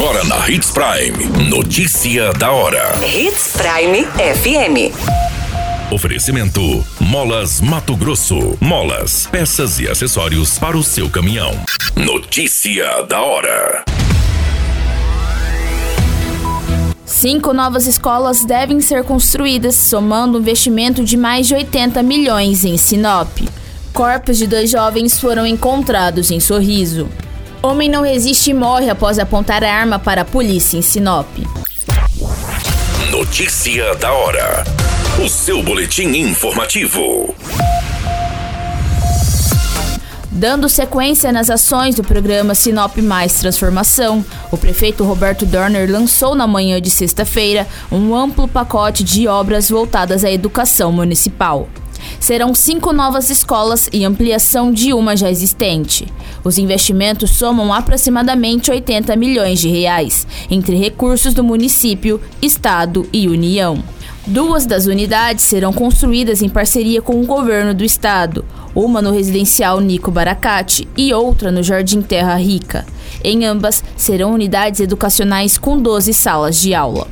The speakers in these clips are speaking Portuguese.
Agora na Hits Prime. Notícia da hora. Hits Prime FM. Oferecimento: Molas Mato Grosso. Molas, peças e acessórios para o seu caminhão. Notícia da hora. Cinco novas escolas devem ser construídas, somando um investimento de mais de 80 milhões em Sinop. Corpos de dois jovens foram encontrados em Sorriso. Homem não resiste e morre após apontar a arma para a polícia em Sinop. Notícia da hora. O seu boletim informativo. Dando sequência nas ações do programa Sinop Mais Transformação, o prefeito Roberto Dorner lançou na manhã de sexta-feira um amplo pacote de obras voltadas à educação municipal. Serão cinco novas escolas e ampliação de uma já existente. Os investimentos somam aproximadamente 80 milhões de reais, entre recursos do município, estado e União. Duas das unidades serão construídas em parceria com o governo do estado, uma no residencial Nico Baracate e outra no Jardim Terra Rica. Em ambas, serão unidades educacionais com 12 salas de aula.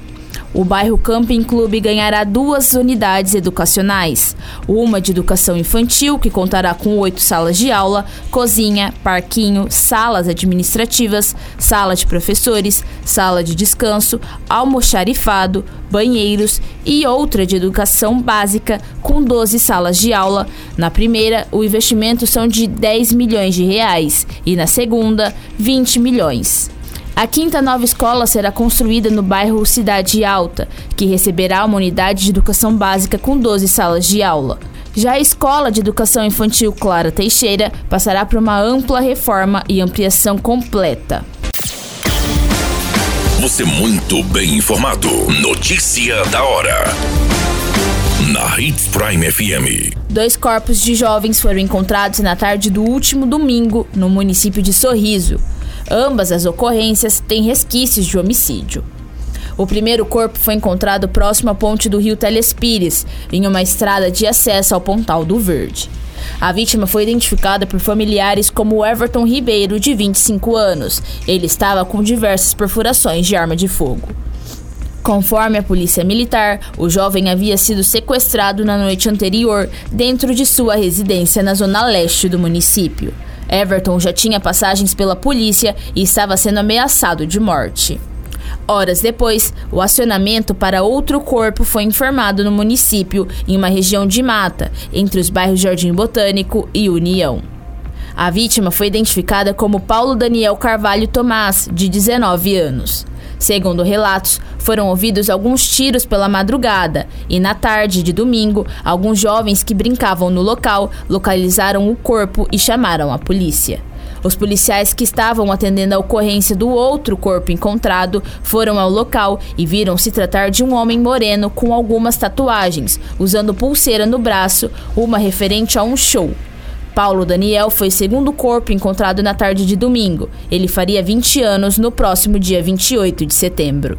O bairro Camping Clube ganhará duas unidades educacionais: uma de educação infantil, que contará com oito salas de aula, cozinha, parquinho, salas administrativas, sala de professores, sala de descanso, almoxarifado, banheiros e outra de educação básica, com 12 salas de aula. Na primeira, o investimento são de 10 milhões de reais e na segunda, 20 milhões. A quinta nova escola será construída no bairro Cidade Alta, que receberá uma unidade de educação básica com 12 salas de aula. Já a Escola de Educação Infantil Clara Teixeira passará por uma ampla reforma e ampliação completa. Você muito bem informado. Notícia da hora. Na Hits Prime FM. Dois corpos de jovens foram encontrados na tarde do último domingo no município de Sorriso. Ambas as ocorrências têm resquícios de homicídio. O primeiro corpo foi encontrado próximo à ponte do rio Telespires, em uma estrada de acesso ao Pontal do Verde. A vítima foi identificada por familiares como Everton Ribeiro, de 25 anos. Ele estava com diversas perfurações de arma de fogo. Conforme a polícia militar, o jovem havia sido sequestrado na noite anterior dentro de sua residência na zona leste do município. Everton já tinha passagens pela polícia e estava sendo ameaçado de morte. Horas depois, o acionamento para outro corpo foi informado no município, em uma região de mata, entre os bairros Jardim Botânico e União. A vítima foi identificada como Paulo Daniel Carvalho Tomás, de 19 anos. Segundo relatos, foram ouvidos alguns tiros pela madrugada e, na tarde de domingo, alguns jovens que brincavam no local localizaram o corpo e chamaram a polícia. Os policiais que estavam atendendo a ocorrência do outro corpo encontrado foram ao local e viram se tratar de um homem moreno com algumas tatuagens, usando pulseira no braço, uma referente a um show. Paulo Daniel foi segundo corpo encontrado na tarde de domingo. Ele faria 20 anos no próximo dia 28 de setembro.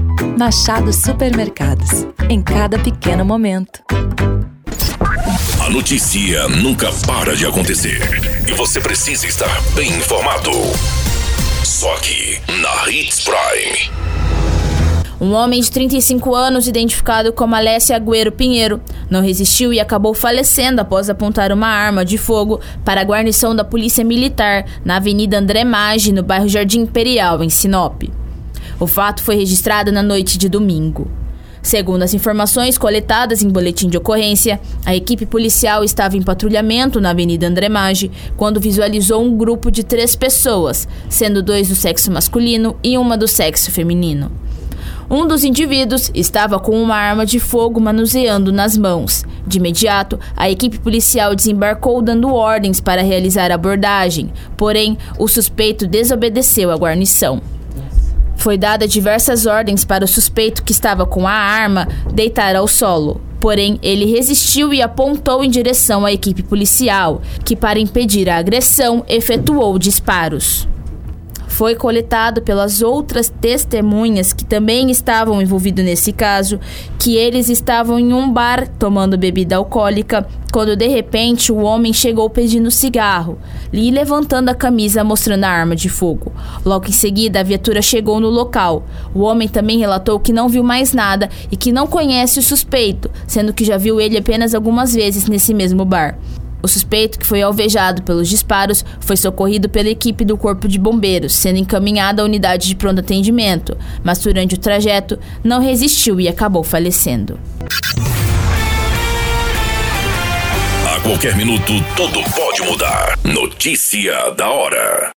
Machado Supermercados. Em cada pequeno momento. A notícia nunca para de acontecer. E você precisa estar bem informado. Só aqui, na Hits Prime. Um homem de 35 anos, identificado como Alessia Agüero Pinheiro, não resistiu e acabou falecendo após apontar uma arma de fogo para a guarnição da Polícia Militar na Avenida André Maggi, no bairro Jardim Imperial, em Sinop. O fato foi registrado na noite de domingo. Segundo as informações coletadas em boletim de ocorrência, a equipe policial estava em patrulhamento na Avenida André Maggi quando visualizou um grupo de três pessoas, sendo dois do sexo masculino e uma do sexo feminino. Um dos indivíduos estava com uma arma de fogo manuseando nas mãos. De imediato, a equipe policial desembarcou dando ordens para realizar a abordagem, porém, o suspeito desobedeceu à guarnição. Foi dada diversas ordens para o suspeito que estava com a arma deitar ao solo. Porém, ele resistiu e apontou em direção à equipe policial, que, para impedir a agressão, efetuou disparos foi coletado pelas outras testemunhas que também estavam envolvidos nesse caso, que eles estavam em um bar tomando bebida alcoólica, quando de repente o homem chegou pedindo cigarro e levantando a camisa mostrando a arma de fogo. Logo em seguida, a viatura chegou no local. O homem também relatou que não viu mais nada e que não conhece o suspeito, sendo que já viu ele apenas algumas vezes nesse mesmo bar. O suspeito, que foi alvejado pelos disparos, foi socorrido pela equipe do Corpo de Bombeiros, sendo encaminhado à unidade de pronto atendimento, mas durante o trajeto não resistiu e acabou falecendo. A qualquer minuto, tudo pode mudar. Notícia da hora.